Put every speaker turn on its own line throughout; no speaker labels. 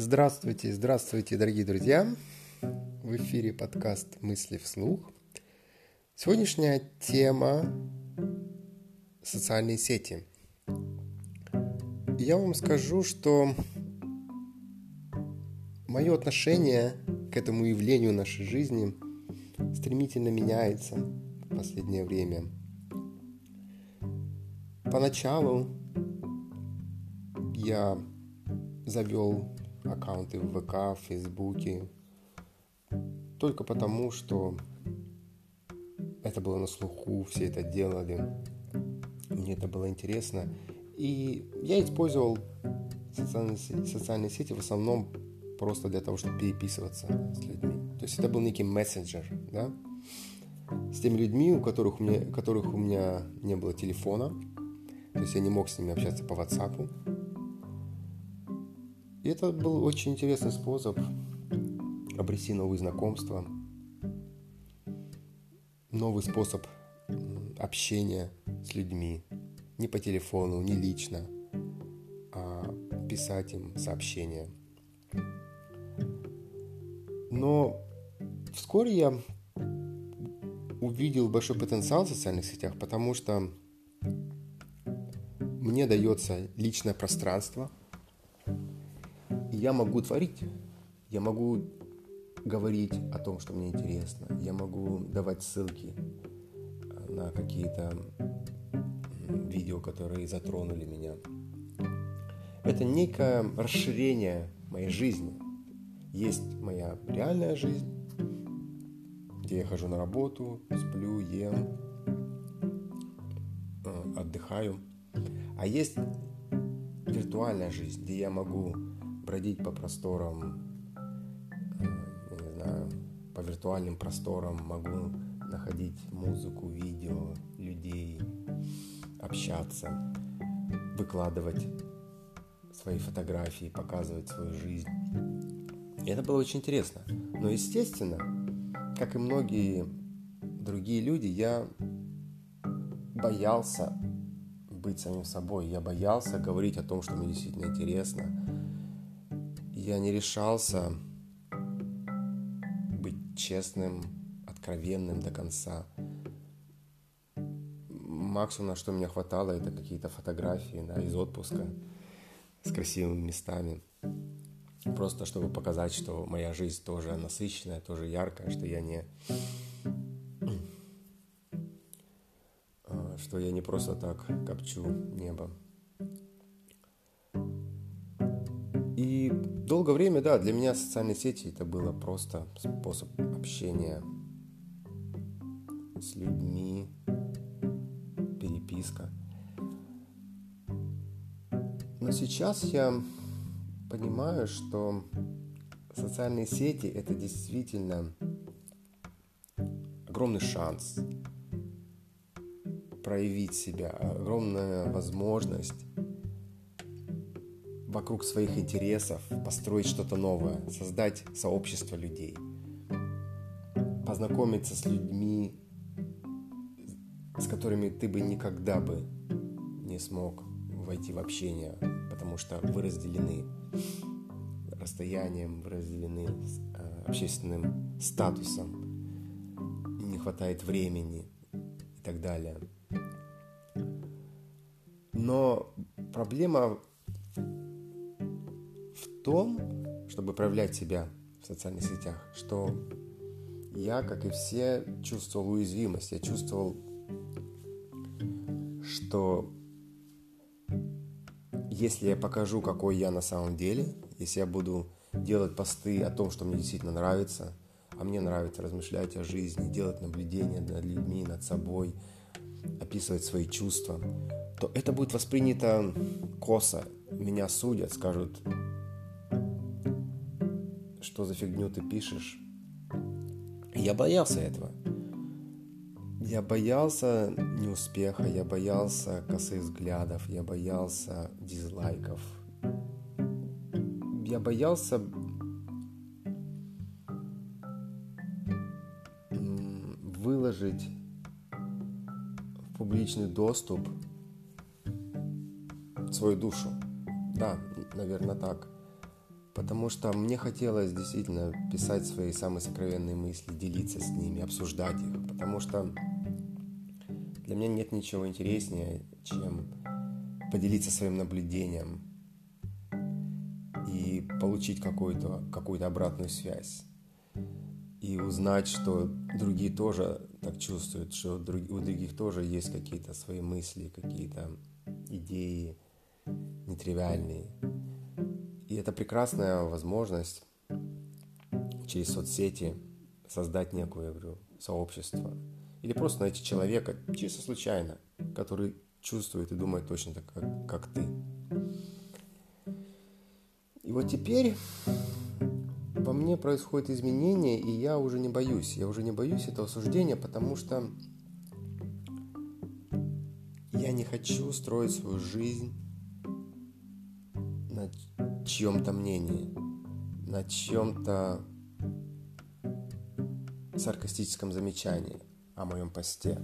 Здравствуйте, здравствуйте, дорогие друзья! В эфире подкаст «Мысли вслух». Сегодняшняя тема – социальные сети. Я вам скажу, что мое отношение к этому явлению нашей жизни стремительно меняется в последнее время. Поначалу я завел аккаунты в ВК, в Фейсбуке, только потому, что это было на слуху, все это делали, мне это было интересно. И я использовал социальные, социальные сети в основном просто для того, чтобы переписываться с людьми. То есть это был некий мессенджер, да, с теми людьми, у которых у меня, которых у меня не было телефона, то есть я не мог с ними общаться по WhatsApp. И это был очень интересный способ обрести новые знакомства, новый способ общения с людьми. Не по телефону, не лично, а писать им сообщения. Но вскоре я увидел большой потенциал в социальных сетях, потому что мне дается личное пространство – я могу творить, я могу говорить о том, что мне интересно, я могу давать ссылки э, на какие-то видео, которые затронули меня. Это некое расширение моей жизни. Есть моя реальная жизнь, где я хожу на работу, сплю, ем, э, отдыхаю. А есть виртуальная жизнь, где я могу бродить по просторам, э, не знаю, по виртуальным просторам, могу находить музыку, видео, людей, общаться, выкладывать свои фотографии, показывать свою жизнь. И это было очень интересно. Но, естественно, как и многие другие люди, я боялся быть самим собой. Я боялся говорить о том, что мне действительно интересно я не решался быть честным, откровенным до конца. Максимум, на что мне хватало, это какие-то фотографии да, из отпуска с красивыми местами. Просто чтобы показать, что моя жизнь тоже насыщенная, тоже яркая, что я не что я не просто так копчу небо. Долгое время, да, для меня социальные сети это было просто способ общения с людьми, переписка. Но сейчас я понимаю, что социальные сети это действительно огромный шанс проявить себя, огромная возможность вокруг своих интересов, построить что-то новое, создать сообщество людей, познакомиться с людьми, с которыми ты бы никогда бы не смог войти в общение, потому что вы разделены расстоянием, вы разделены э, общественным статусом, не хватает времени и так далее. Но проблема том, чтобы проявлять себя в социальных сетях, что я, как и все, чувствовал уязвимость. Я чувствовал, что если я покажу, какой я на самом деле, если я буду делать посты о том, что мне действительно нравится, а мне нравится размышлять о жизни, делать наблюдения над людьми, над собой, описывать свои чувства, то это будет воспринято косо. Меня судят, скажут, что за фигню ты пишешь. я боялся этого. Я боялся неуспеха, я боялся косых взглядов, я боялся дизлайков. Я боялся выложить в публичный доступ свою душу. Да, наверное, так Потому что мне хотелось действительно писать свои самые сокровенные мысли, делиться с ними, обсуждать их. Потому что для меня нет ничего интереснее, чем поделиться своим наблюдением и получить какую-то какую обратную связь. И узнать, что другие тоже так чувствуют, что у других тоже есть какие-то свои мысли, какие-то идеи нетривиальные. И это прекрасная возможность через соцсети создать некое, я говорю, сообщество. Или просто найти человека, чисто случайно, который чувствует и думает точно так, как, как ты. И вот теперь во мне происходит изменение, и я уже не боюсь. Я уже не боюсь этого суждения, потому что я не хочу строить свою жизнь чьем-то мнении, на чьем-то саркастическом замечании о моем посте.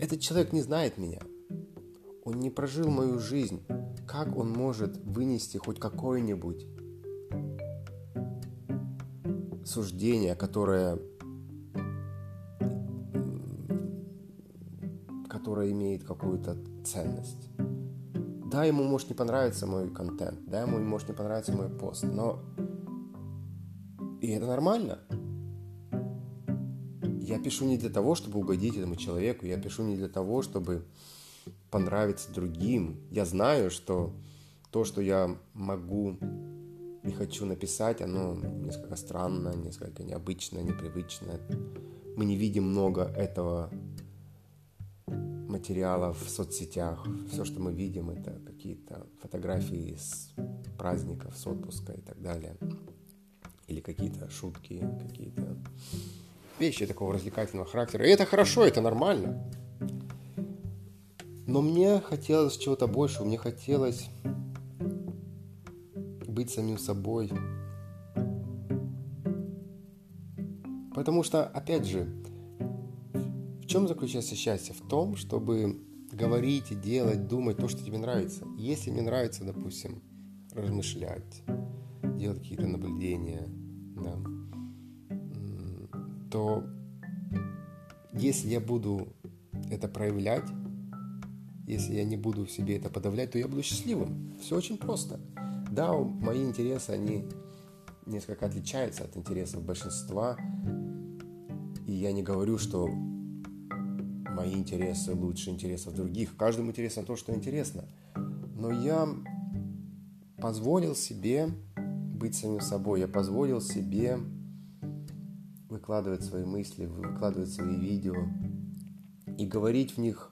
Этот человек не знает меня. Он не прожил мою жизнь. Как он может вынести хоть какое-нибудь суждение, которое, которое имеет какую-то ценность? Да, ему может не понравиться мой контент, да, ему может не понравиться мой пост, но и это нормально. Я пишу не для того, чтобы угодить этому человеку, я пишу не для того, чтобы понравиться другим. Я знаю, что то, что я могу и хочу написать, оно несколько странно, несколько необычно, непривычно. Мы не видим много этого материала в соцсетях. Все, что мы видим, это какие-то фотографии с праздников, с отпуска и так далее. Или какие-то шутки, какие-то вещи такого развлекательного характера. И это хорошо, это нормально. Но мне хотелось чего-то большего, мне хотелось быть самим собой. Потому что, опять же, в чем заключается счастье? В том, чтобы говорить и делать, думать то, что тебе нравится. Если мне нравится, допустим, размышлять, делать какие-то наблюдения, да, то если я буду это проявлять, если я не буду в себе это подавлять, то я буду счастливым. Все очень просто. Да, мои интересы, они несколько отличаются от интересов большинства. И я не говорю, что мои интересы лучше интересов других. Каждому интересно то, что интересно. Но я позволил себе быть самим собой. Я позволил себе выкладывать свои мысли, выкладывать свои видео и говорить в них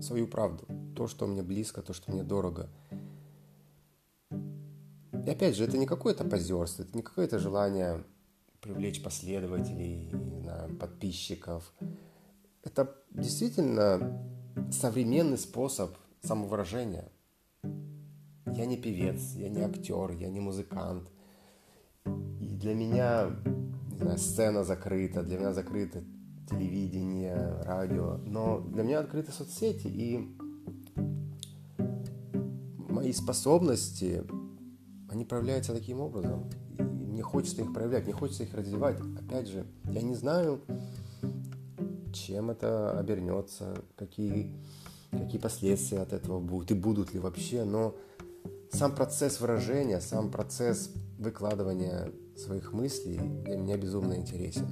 свою правду, то, что мне близко, то, что мне дорого. И опять же, это не какое-то позерство, это не какое-то желание привлечь последователей, не знаю, подписчиков. Это действительно современный способ самовыражения. Я не певец, я не актер, я не музыкант. И для меня не знаю, сцена закрыта, для меня закрыто телевидение, радио, но для меня открыты соцсети, и мои способности, они проявляются таким образом. И мне хочется их проявлять, мне хочется их развивать. Опять же, я не знаю, чем это обернется, какие, какие последствия от этого будут и будут ли вообще, но сам процесс выражения, сам процесс выкладывания своих мыслей для меня безумно интересен.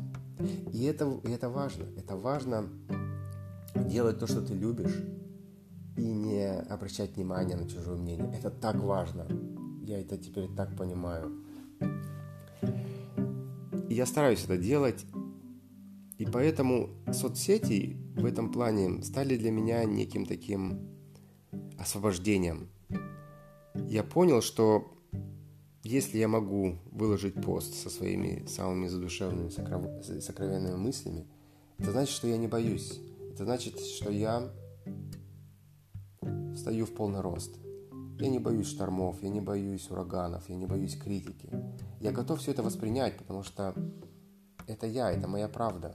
И это, и это важно. Это важно делать то, что ты любишь, и не обращать внимания на чужое мнение. Это так важно. Я это теперь так понимаю. И я стараюсь это делать. И поэтому соцсети в этом плане стали для меня неким таким освобождением. Я понял, что если я могу выложить пост со своими самыми задушевными, сокровенными мыслями, это значит, что я не боюсь. Это значит, что я стою в полный рост. Я не боюсь штормов, я не боюсь ураганов, я не боюсь критики. Я готов все это воспринять, потому что это я, это моя правда.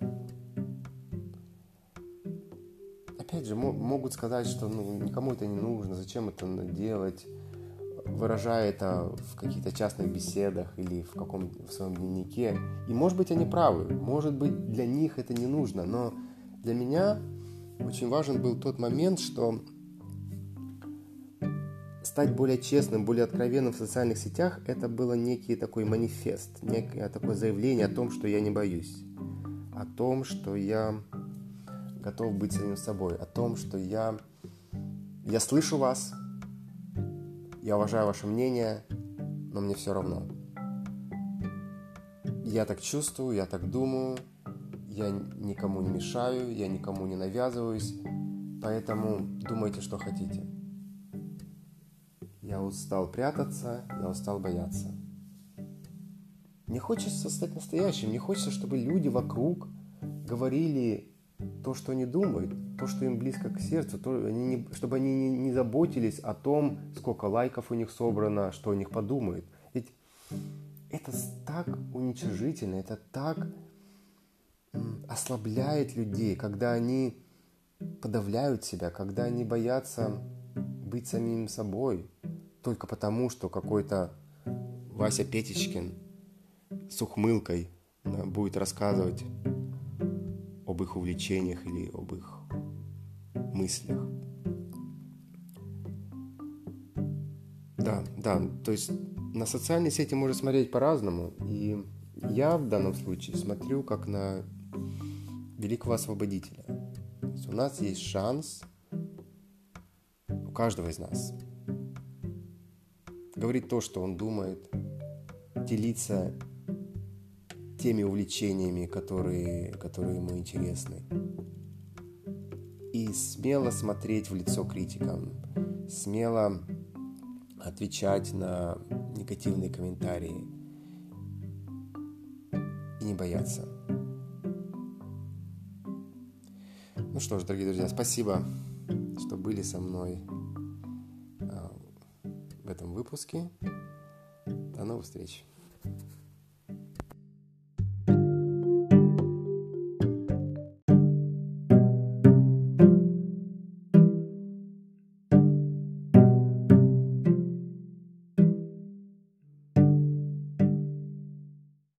Опять же, могут сказать, что ну, никому это не нужно, зачем это делать, выражая это в каких-то частных беседах или в каком в своем дневнике. И может быть они правы, может быть для них это не нужно, но для меня очень важен был тот момент, что стать более честным, более откровенным в социальных сетях, это было некий такой манифест, некое такое заявление о том, что я не боюсь, о том, что я готов быть самим собой, о том, что я, я слышу вас, я уважаю ваше мнение, но мне все равно. Я так чувствую, я так думаю, я никому не мешаю, я никому не навязываюсь, поэтому думайте, что хотите. Я устал прятаться, я устал бояться. Мне хочется стать настоящим, мне хочется, чтобы люди вокруг говорили то, что они думают, то, что им близко к сердцу, то, они не, чтобы они не, не заботились о том, сколько лайков у них собрано, что о них подумают. Ведь это так уничижительно, это так ослабляет людей, когда они подавляют себя, когда они боятся быть самим собой, только потому, что какой-то Вася Петечкин с ухмылкой да, будет рассказывать об их увлечениях или об их мыслях. Да, да, то есть на социальные сети можно смотреть по-разному, и я в данном случае смотрю как на великого освободителя. То есть у нас есть шанс, у каждого из нас – говорить то, что он думает, делиться теми увлечениями, которые, которые ему интересны. И смело смотреть в лицо критикам, смело отвечать на негативные комментарии и не бояться. Ну что ж, дорогие друзья, спасибо, что были со мной в этом выпуске. До новых встреч!